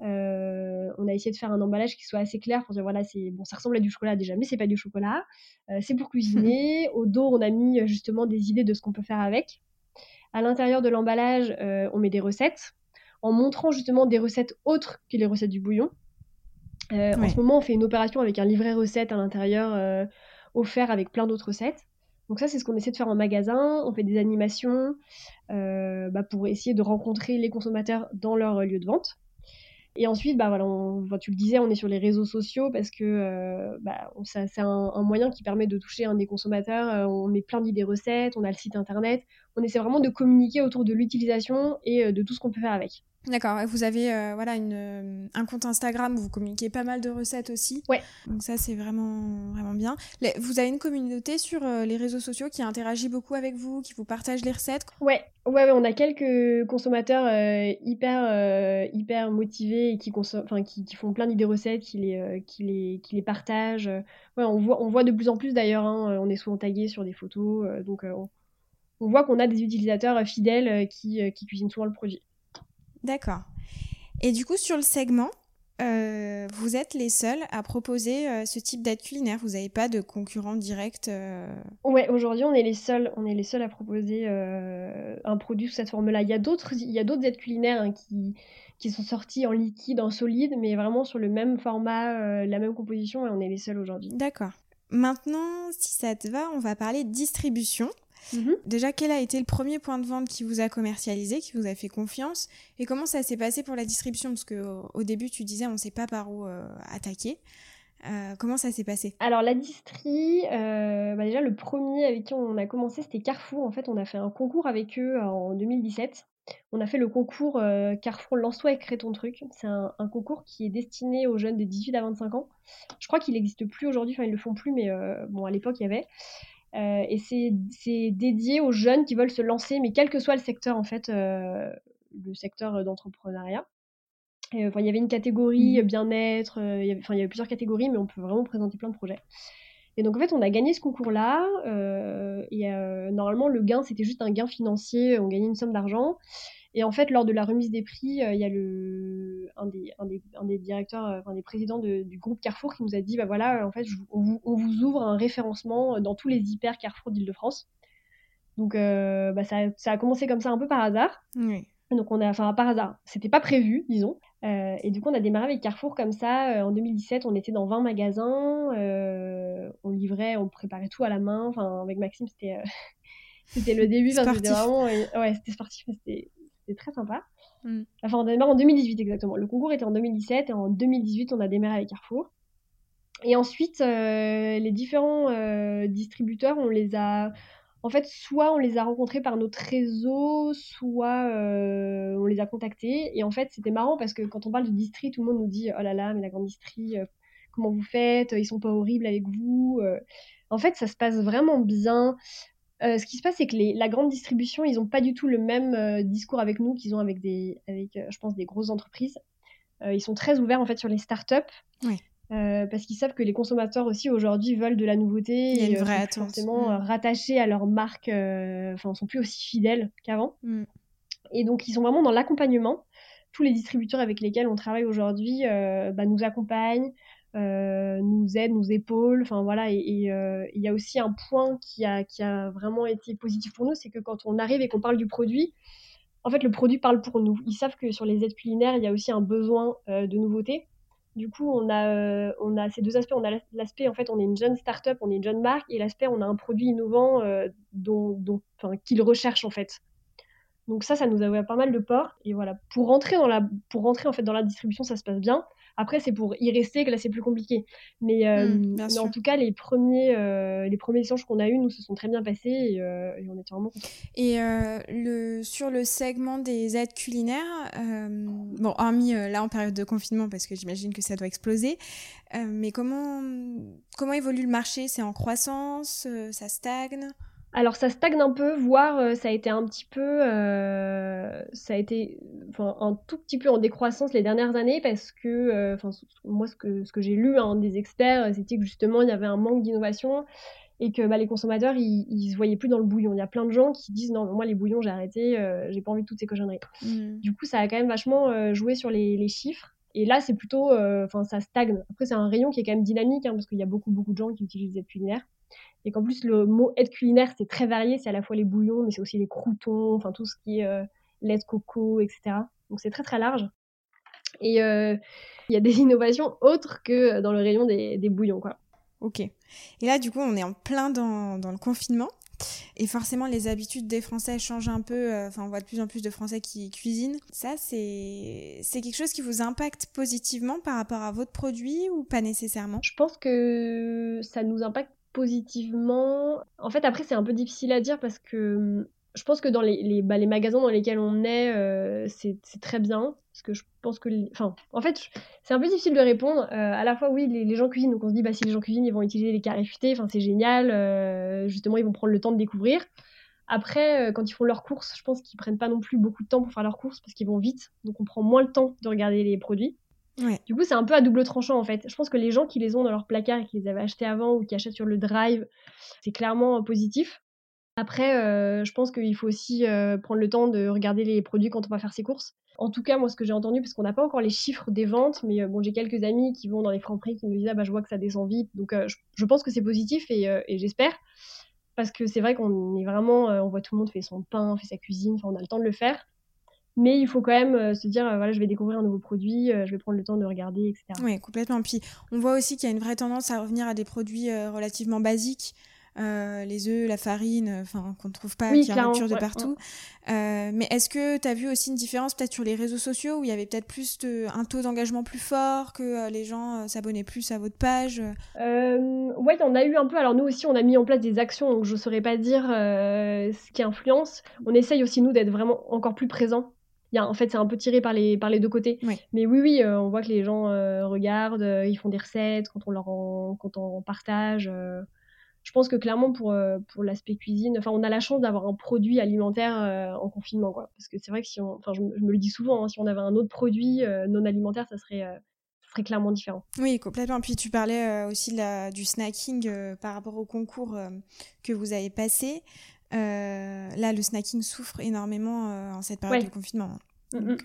On a essayé de faire un emballage qui soit assez clair pour dire voilà, c'est bon, ça ressemble à du chocolat déjà, mais c'est pas du chocolat. c'est pour cuisiner. Au dos, on a mis justement des idées de ce qu'on peut faire avec. À l'intérieur de l'emballage, on met des recettes en montrant justement des recettes autres que les recettes du bouillon. Euh, en ce moment, on fait une opération avec un livret recette à l'intérieur euh, offert avec plein d'autres recettes. Donc ça, c'est ce qu'on essaie de faire en magasin. On fait des animations euh, bah, pour essayer de rencontrer les consommateurs dans leur lieu de vente. Et ensuite, bah, voilà, tu le disais, on est sur les réseaux sociaux parce que bah, c'est un, moyen qui permet de toucher un des consommateurs. on met plein d'idées recettes, on a le site internet. On essaie vraiment de communiquer autour de l'utilisation et de tout ce qu'on peut faire avec. D'accord, vous avez euh, voilà une, euh, un compte Instagram où vous communiquez pas mal de recettes aussi. Ouais. Donc ça c'est vraiment vraiment bien. vous avez une communauté sur euh, les réseaux sociaux qui interagit beaucoup avec vous, qui vous partage les recettes? Ouais, ouais, ouais on a quelques consommateurs hyper hyper motivés et qui, enfin, qui, qui, font plein d'idées recettes, qui les qui les qui les partagent. Ouais, on voit on voit de plus en plus d'ailleurs. Hein, on est souvent tagué sur des photos, donc on, on, voit qu'on a des utilisateurs fidèles qui, qui cuisinent souvent le produit. D'accord. Et du coup, sur le segment, euh, vous êtes les seuls à proposer euh, ce type d'aide culinaire. Vous n'avez pas de concurrents directs euh... Ouais, aujourd'hui, on est les seuls. On est les seuls à proposer euh, un produit sous cette forme-là. Il y a d'autres, il y a d'autres aides culinaires hein, qui qui sont sortis en liquide, en solide, mais vraiment sur le même format, la même composition, et on est les seuls aujourd'hui. D'accord. Maintenant, si ça te va, on va parler de distribution. Mhm. Déjà, quel a été le premier point de vente qui vous a commercialisé, qui vous a fait confiance Et comment ça s'est passé pour la distribution? Parce qu'au début, tu disais, on ne sait pas par où euh, attaquer. Euh, comment ça s'est passé? Alors la distri, euh, bah, déjà le premier avec qui on a commencé c'était Carrefour. En fait on a fait un concours avec eux en 2017. On a fait le concours Carrefour Lance-toi et crée ton truc. C'est un, concours qui est destiné aux jeunes de 18 à 25 ans. Je crois qu'il n'existe plus aujourd'hui, enfin ils le font plus, mais bon à l'époque il y avait. Euh, et c'est dédié aux jeunes qui veulent se lancer, mais quel que soit le secteur, en fait, euh, le secteur d'entrepreneuriat. Enfin, il y avait une catégorie mmh bien-être, il y avait plusieurs catégories, mais on peut vraiment présenter plein de projets. Et donc en fait, on a gagné ce concours-là. et normalement, le gain, c'était juste un gain financier. On gagnait une somme d'argent. Et en fait, lors de la remise des prix, euh, il y a le, un, des, un, des, un des directeurs, euh, enfin des présidents du groupe Carrefour qui nous a dit bah voilà, en fait, on, vous, on, vous, ouvre un référencement dans tous les hyper Carrefour d'Île-de-France. Donc euh, bah, ça, ça, a commencé comme ça un peu par hasard. Oui. Donc on a, enfin par hasard, c'était pas prévu, disons. Euh, et du coup, on a démarré avec Carrefour comme ça. en 2017, on était dans 20 magasins. Euh, on livrait, on préparait tout à la main. Enfin, avec Maxime, c'était, c'était le début. C'était vraiment, ouais, c'était sportif, c'était très sympa. Mm. Enfin, on a démarré en 2018 exactement. Le concours était en 2017 et en 2018, on a démarré avec Carrefour. Et ensuite, euh, les différents euh, distributeurs, on les a. En fait, soit on les a rencontrés par notre réseau, soit euh, on les a contactés. Et en fait, c'était marrant parce que quand on parle de distri, tout le monde nous dit Oh là là, mais la grande distri, comment vous faites? Ils sont pas horribles avec vous. En fait, ça se passe vraiment bien. Euh, ce qui se passe, c'est que la grande distribution, ils n'ont pas du tout le même euh, discours avec nous qu'ils ont avec, des, avec euh, je pense, des grosses entreprises. ils sont très ouverts en fait sur les startups. Oui. parce qu'ils savent que les consommateurs aussi aujourd'hui veulent de la nouveauté Il y a et vraie sont forcément mm. rattachés à leur marque, enfin, sont plus aussi fidèles qu'avant. Mm. Et donc, ils sont vraiment dans l'accompagnement. Tous les distributeurs avec lesquels on travaille aujourd'hui bah, nous accompagnent, nous aide, nous épaule. Enfin voilà, et euh, il y a aussi un point qui a, qui a vraiment été positif pour nous, c'est que quand on arrive et qu'on parle du produit, en fait le produit parle pour nous. Ils savent que sur les aides culinaires, il y a aussi un besoin euh, de nouveauté. Du coup, on a, on a ces deux aspects. On a l'aspect, en fait, on est une jeune start-up, on est une jeune marque, et l'aspect, on a un produit innovant dont, dont, qu'ils recherchent, en fait. Donc ça, ça nous a ouvert pas mal de portes. Et voilà, pour rentrer dans la, pour rentrer en fait dans la distribution, ça se passe bien. Après, c'est pour y rester que là, c'est plus compliqué. Mais, euh, mmh, en tout cas, les premiers, euh, les premiers échanges qu'on a eus, nous, se sont très bien passés et, euh, on était vraiment contents. Et le, sur le segment des aides culinaires, bon, hormis là en période de confinement, parce que j'imagine que ça doit exploser, mais comment, comment évolue le marché? C'est en croissance Ça stagne? Alors ça stagne un peu, voire euh, ça a été un petit peu, euh, ça a été, enfin un tout petit peu en décroissance les dernières années parce que, euh, enfin moi ce que ce que j'ai lu hein, des experts, c'était que justement il y avait un manque d'innovation et que bah, les consommateurs ils, ils se voyaient plus dans le bouillon. Il y a plein de gens qui disent non, moi les bouillons j'ai arrêté, j'ai pas envie de toutes ces cochonneries. Mmh. Du coup, ça a quand même vachement joué sur les, les chiffres. Et là, c'est plutôt, enfin, ça stagne. Après, c'est un rayon qui est quand même dynamique, hein, parce qu'il y a beaucoup, beaucoup de gens qui utilisent aides culinaires. Et qu'en plus, le mot aide culinaire, c'est très varié. C'est à la fois les bouillons, mais c'est aussi les croutons, enfin, tout ce qui est lait de coco, etc. Donc, c'est très, très large. Et il y a des innovations autres que dans le rayon des, des bouillons, quoi. Ok. Et là, du coup, on est en plein dans, dans le confinement. Et forcément, les habitudes des Français changent un peu. Euh, enfin, on voit de plus en plus de Français qui cuisinent. Ça, c'est c'est quelque chose qui vous impacte positivement par rapport à votre produit ou pas nécessairement? Je pense que ça nous impacte positivement. En fait, après, c'est un peu difficile à dire parce que je pense que dans les, les, bah, les, magasins dans lesquels on est, euh, c'est très bien. Parce que je pense que. Enfin, en fait, c'est un peu difficile de répondre. Euh, à la fois, oui, les, gens cuisinent, donc on se dit, bah, si les gens cuisinent, ils vont utiliser les carrés futés, enfin, c'est génial. Euh, justement, ils vont prendre le temps de découvrir. Après, quand ils font leurs courses, je pense qu'ils prennent pas non plus beaucoup de temps pour faire leurs courses parce qu'ils vont vite. Donc, on prend moins le temps de regarder les produits. Du coup, c'est un peu à double tranchant en fait. Je pense que les gens qui les ont dans leur placard et qui les avaient achetés avant ou qui achètent sur le drive, c'est clairement positif. Après, euh, je pense qu'il faut aussi euh, prendre le temps de regarder les produits quand on va faire ses courses. En tout cas, moi, ce que j'ai entendu, parce qu'on n'a pas encore les chiffres des ventes, mais euh, bon, j'ai quelques amis qui vont dans les francs prix qui me disent ah, bah, je vois que ça descend vite. Donc, je, pense que c'est positif et, j'espère. Parce que c'est vrai qu'on est vraiment, on voit tout le monde fait son pain, fait sa cuisine, on a le temps de le faire. Mais il faut quand même se dire, voilà, je vais découvrir un nouveau produit, je vais prendre le temps de regarder, etc. Oui, complètement. Puis on voit aussi qu'il y a une vraie tendance à revenir à des produits relativement basiques. Euh, les œufs, la farine, enfin qu'on ne trouve pas, qui est en de partout. Euh, mais est-ce que tu as vu aussi une différence peut-être sur les réseaux sociaux où il y avait peut-être plus de, un taux d'engagement plus fort, que euh, les gens s'abonnaient plus à votre page Ouais, on a eu un peu. Alors nous aussi, on a mis en place des actions, donc je ne saurais pas dire ce qui influence. On essaye aussi nous d'être vraiment encore plus présents. Y a, en fait, c'est un peu tiré par les, par les deux côtés. Mais oui, oui, on voit que les gens regardent, ils font des recettes quand on leur quand on partage je pense que clairement pour, euh, pour l'aspect cuisine, enfin on a la chance d'avoir un produit alimentaire euh, en confinement quoi. Parce que c'est vrai que si on, enfin je, me le dis souvent, hein, si on avait un autre produit euh, non alimentaire, ça serait, serait clairement différent. Oui, complètement. Puis tu parlais aussi la, du snacking par rapport au concours que vous avez passé. Là, le snacking souffre énormément en cette période de confinement. Hein. Mm, mm.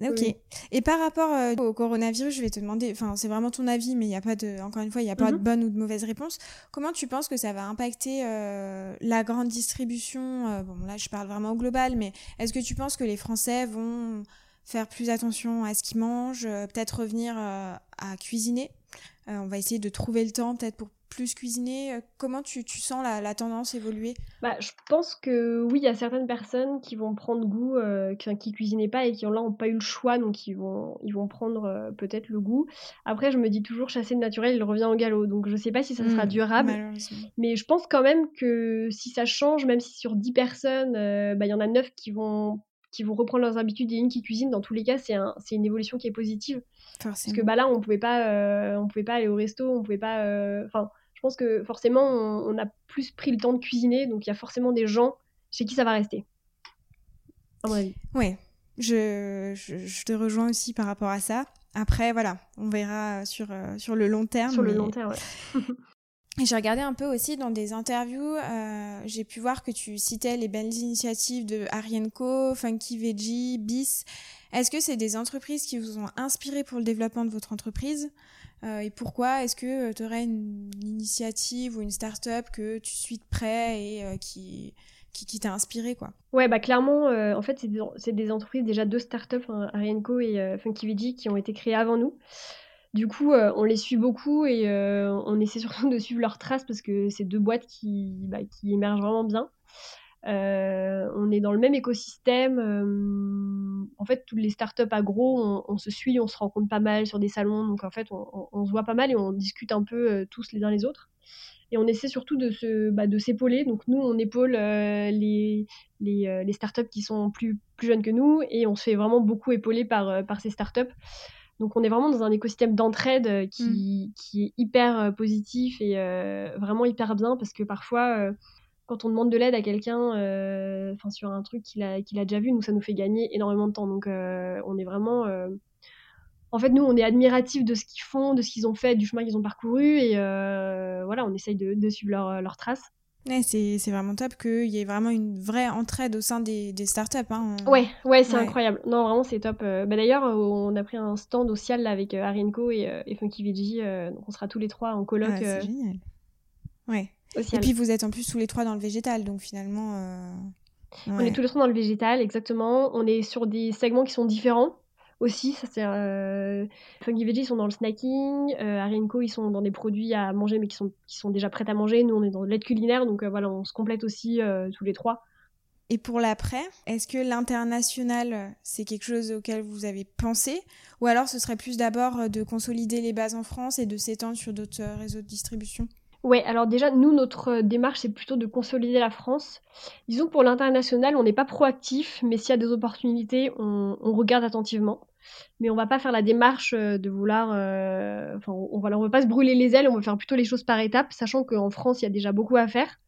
Donc, Ok. Et par rapport euh, au coronavirus, je vais te demander, enfin c'est vraiment ton avis, mais il n'y a pas de, encore une fois, il n'y a pas de mhm. bonne ou de mauvaise réponse. Comment tu penses que ça va impacter euh, la grande distribution euh, Bon là, je parle vraiment au global, mais est-ce que tu penses que les Français vont faire plus attention à ce qu'ils mangent, peut-être revenir à cuisiner? On va essayer de trouver le temps peut-être pour plus cuisiner euh, Comment tu, tu sens la, la, tendance évoluer? Bah, Je pense que oui, il y a certaines personnes qui vont prendre goût, euh, qui, qui cuisinaient pas et qui là n'ont pas eu le choix, donc ils vont, ils vont prendre euh, peut-être le goût. Après, je me dis toujours chasser le naturel, il revient au galop, donc je sais pas si ça sera mmh, durable. Mais je pense quand même que si ça change, même si sur 10 personnes, bah, il y en a 9 qui vont qui vont reprendre leurs habitudes et une qui cuisine, dans tous les cas, c'est un, une évolution qui est positive. Parce que bah là, on pouvait pas, on pouvait pas aller au resto, on pouvait pas, enfin, je pense que forcément, on, a plus pris le temps de cuisiner, donc il y a forcément des gens chez qui ça va rester. À mon avis. Oui, je, je, te rejoins aussi par rapport à ça. Après, voilà, on verra sur, euh, sur le long terme. Sur le long terme, oui. J'ai regardé un peu aussi dans des interviews, euh, j'ai pu voir que tu citais les belles initiatives de Arienco, Funky Veggie, Bis. Est-ce que c'est des entreprises qui vous ont inspiré pour le développement de votre entreprise? Euh, et pourquoi? Est-ce que euh, tu aurais une, initiative ou une start-up que tu suis de près et euh, qui, qui, t'a inspiré quoi? Ouais, bah clairement, en fait, c'est des, des, entreprises, déjà deux start-up, hein, Arienco et Funky Veggie, qui ont été créées avant nous. Du coup, on les suit beaucoup et on essaie surtout de suivre leurs traces parce que c'est deux boîtes qui, bah, émergent vraiment bien. Euh, on est dans le même écosystème. Euh, en fait, toutes les startups agro, on, se suit, on se rencontre pas mal sur des salons. Donc, en fait, on, se voit pas mal et on discute un peu euh, tous les uns les autres. Et on essaie surtout de bah, s'épauler. Donc, nous, on épaule les, startups qui sont plus, jeunes que nous et on se fait vraiment beaucoup épauler par ces startups. Donc, on est vraiment dans un écosystème d'entraide qui, mm. qui, est hyper positif et vraiment hyper bien parce que parfois quand on demande de l'aide à quelqu'un euh, sur un truc qu'il a, a déjà vu, nous, ça nous fait gagner énormément de temps. Donc, euh, on est vraiment. Euh, en fait, nous, on est admiratifs de ce qu'ils font, de ce qu'ils ont fait, du chemin qu'ils ont parcouru, et voilà, on essaye de, suivre leurs leur traces. Ouais, c'est vraiment top qu'il y ait vraiment une vraie entraide au sein des, des startups. Hein. Ouais, ouais, c'est incroyable. Non, vraiment, c'est top. Bah, D'ailleurs, on a pris un stand au Cial avec euh, Arienco et, et, Funky Veggie. donc, on sera tous les trois en colloque. Ah, c'est génial. Ouais. Et puis, vous êtes en plus tous les trois dans le végétal, donc finalement. On est tous les trois dans le végétal, exactement. On est sur des segments qui sont différents aussi. Ça, c'est, euh... Funky Veggie, ils sont dans le snacking. Euh, Arinco, ils sont dans des produits à manger, mais qui sont, qui sont déjà prêts à manger. Nous, on est dans l'aide culinaire, donc euh, voilà, on se complète aussi euh, tous les trois. Et pour l'après, est-ce que l'international, c'est quelque chose auquel vous avez pensé? Ou alors ce serait plus d'abord de consolider les bases en France et de s'étendre sur d'autres réseaux de distribution? Ouais, alors déjà, nous, notre démarche, c'est plutôt de consolider la France. Disons que pour l'international, on n'est pas proactif, mais s'il y a des opportunités, on, on regarde attentivement mais on va pas faire la démarche euh, de vouloir. Euh, enfin, on, va, on va pas se brûler les ailes, on va faire plutôt les choses par étapes, sachant qu'en France, il y a déjà beaucoup à faire.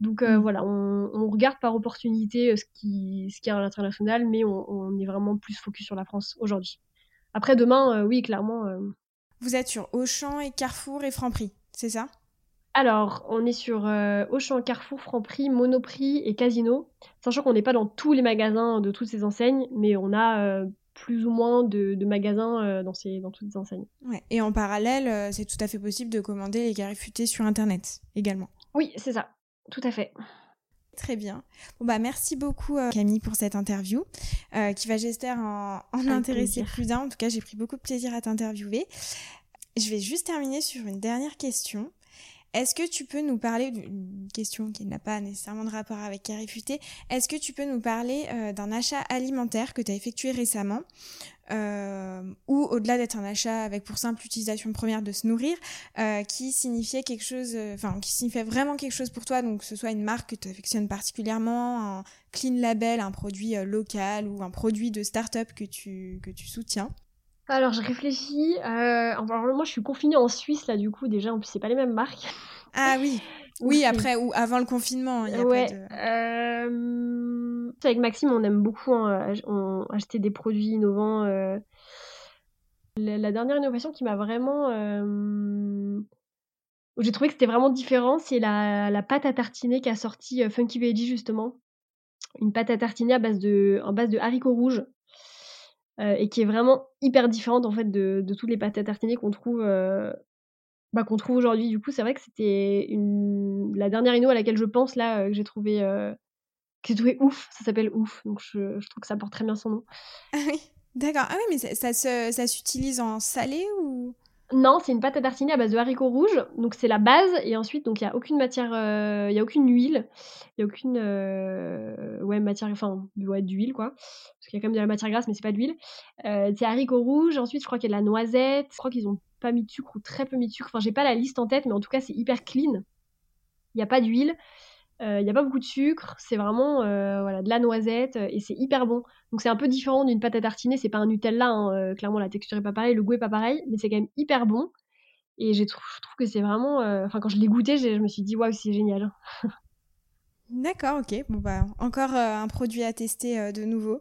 Donc euh, mm. voilà, on, regarde par opportunité ce qui, ce qui est à l'international, mais on, est vraiment plus focus sur la France aujourd'hui. Après, demain, oui, clairement. Vous êtes sur Auchan et Carrefour et Franprix, c'est ça? Alors, on est sur Auchan, Carrefour, Franprix, Monoprix et Casino. Sachant qu'on n'est pas dans tous les magasins de toutes ces enseignes, mais on a plus ou moins de, magasins euh, dans, ces, dans toutes les enseignes. Ouais. Et en parallèle, euh, c'est tout à fait possible de commander les carifutés sur Internet également. Oui, c'est ça, tout à fait. Très bien. Bon bah merci beaucoup euh, Camille pour cette interview qui va j'espère en, en intéresser plus d'un. En tout cas j'ai pris beaucoup de plaisir à t'interviewer. Je vais juste terminer sur une dernière question. Est-ce que tu peux nous parler d'une question qui n'a pas nécessairement de rapport avec Carifuté Est-ce que tu peux nous parler euh, d'un achat alimentaire que tu as effectué récemment euh, ou au-delà d'être un achat avec pour simple utilisation première de se nourrir, euh, qui signifiait quelque chose, enfin qui signifiait vraiment quelque chose pour toi, donc que ce soit une marque que tu affectionnes particulièrement, un clean label, un produit local ou un produit de start-up que tu, que tu soutiens? Alors, je réfléchis. Euh, alors, moi, je suis confinée en Suisse, là, du coup, déjà, en plus, c'est pas les mêmes marques. Ah oui. Oui, après ou avant le confinement. Y a ouais. Euh, avec Maxime, on aime beaucoup hein, acheter des produits innovants. Euh. La, dernière innovation qui m'a vraiment. J'ai trouvé que c'était vraiment différent, c'est la, la, pâte à tartiner qu'a sorti Funky Veggie, justement. Une pâte à tartiner à base de, en base de haricots rouges. Euh, et qui est vraiment hyper différente en fait de, de toutes les pâtes à tartiner qu'on trouve euh, bah, qu'on trouve aujourd'hui. Du coup, c'est vrai que c'était la dernière inno à laquelle je pense là euh, que j'ai trouvé que j'ai trouvé ouf. Ça s'appelle ouf, donc je, je, trouve que ça porte très bien son nom. Ah oui, d'accord. Ah oui, mais ça, ça, ça s'utilise en salé ou? Non, c'est une pâte à tartiner à base de haricots rouges. Donc c'est la base et ensuite donc il y a aucune matière, il y a aucune huile, il y a aucune ouais matière, enfin ouais d'huile quoi. Parce qu'il y a quand même de la matière grasse mais c'est pas d'huile. Euh, c'est haricots rouges. Ensuite je crois qu'il y a de la noisette. Je crois qu'ils ont pas mis de sucre ou très peu mis de sucre. Enfin j'ai pas la liste en tête mais en tout cas c'est hyper clean. Il n'y a pas d'huile. Il euh, n'y a pas beaucoup de sucre, c'est vraiment euh, voilà, de la noisette euh, et c'est hyper bon. Donc c'est un peu différent d'une pâte à tartiner, c'est pas un Nutella, hein, clairement la texture est pas pareille, le goût est pas pareil, mais c'est quand même hyper bon. Et je trouve, je trouve que c'est vraiment. Enfin, quand je l'ai goûté, je me suis dit waouh, c'est génial. D'accord, ok. Bon, bah, encore un produit à tester de nouveau.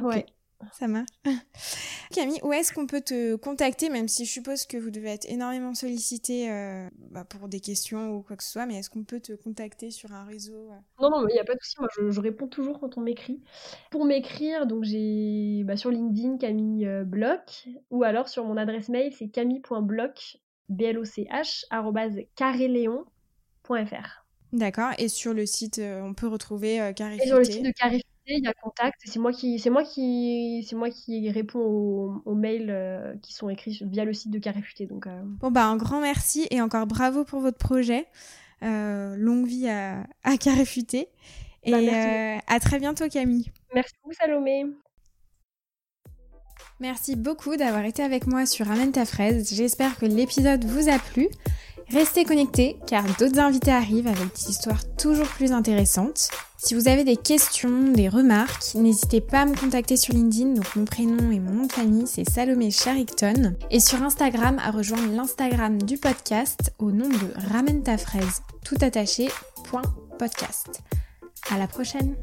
Ouais. Ça marche. Camille, où est-ce qu'on peut te contacter, même si je suppose que vous devez être énormément sollicité euh, bah, pour des questions ou quoi que ce soit, mais est-ce qu'on peut te contacter sur un réseau euh? Non, non, il n'y a pas de souci. Moi, je, réponds toujours quand on m'écrit. Pour m'écrire, donc j'ai bah, sur LinkedIn Camille euh, Bloch, ou alors sur mon adresse mail, c'est camille.bloch, b l o c h D'accord. Et sur le site, on peut retrouver euh, Et sur le site de Carré il y a contact. C'est moi qui, c'est moi qui, c'est moi qui réponds aux, mails euh, qui sont écrits via le site de Carréfuté. Donc, euh. bon bah un grand merci et encore bravo pour votre projet. Euh, longue vie à, à Carréfuté. Et bah, à très bientôt Camille. Merci beaucoup Salomé. Merci beaucoup d'avoir été avec moi sur Amène ta fraise. J'espère que l'épisode vous a plu. Restez connectés car d'autres invités arrivent avec des histoires toujours plus intéressantes. Si vous avez des questions, des remarques, n'hésitez pas à me contacter sur LinkedIn. Donc mon prénom et mon nom de famille c'est Salomé Charicton. Et sur Instagram à rejoindre l'Instagram du podcast au nom de Ramène tout attaché. À la prochaine!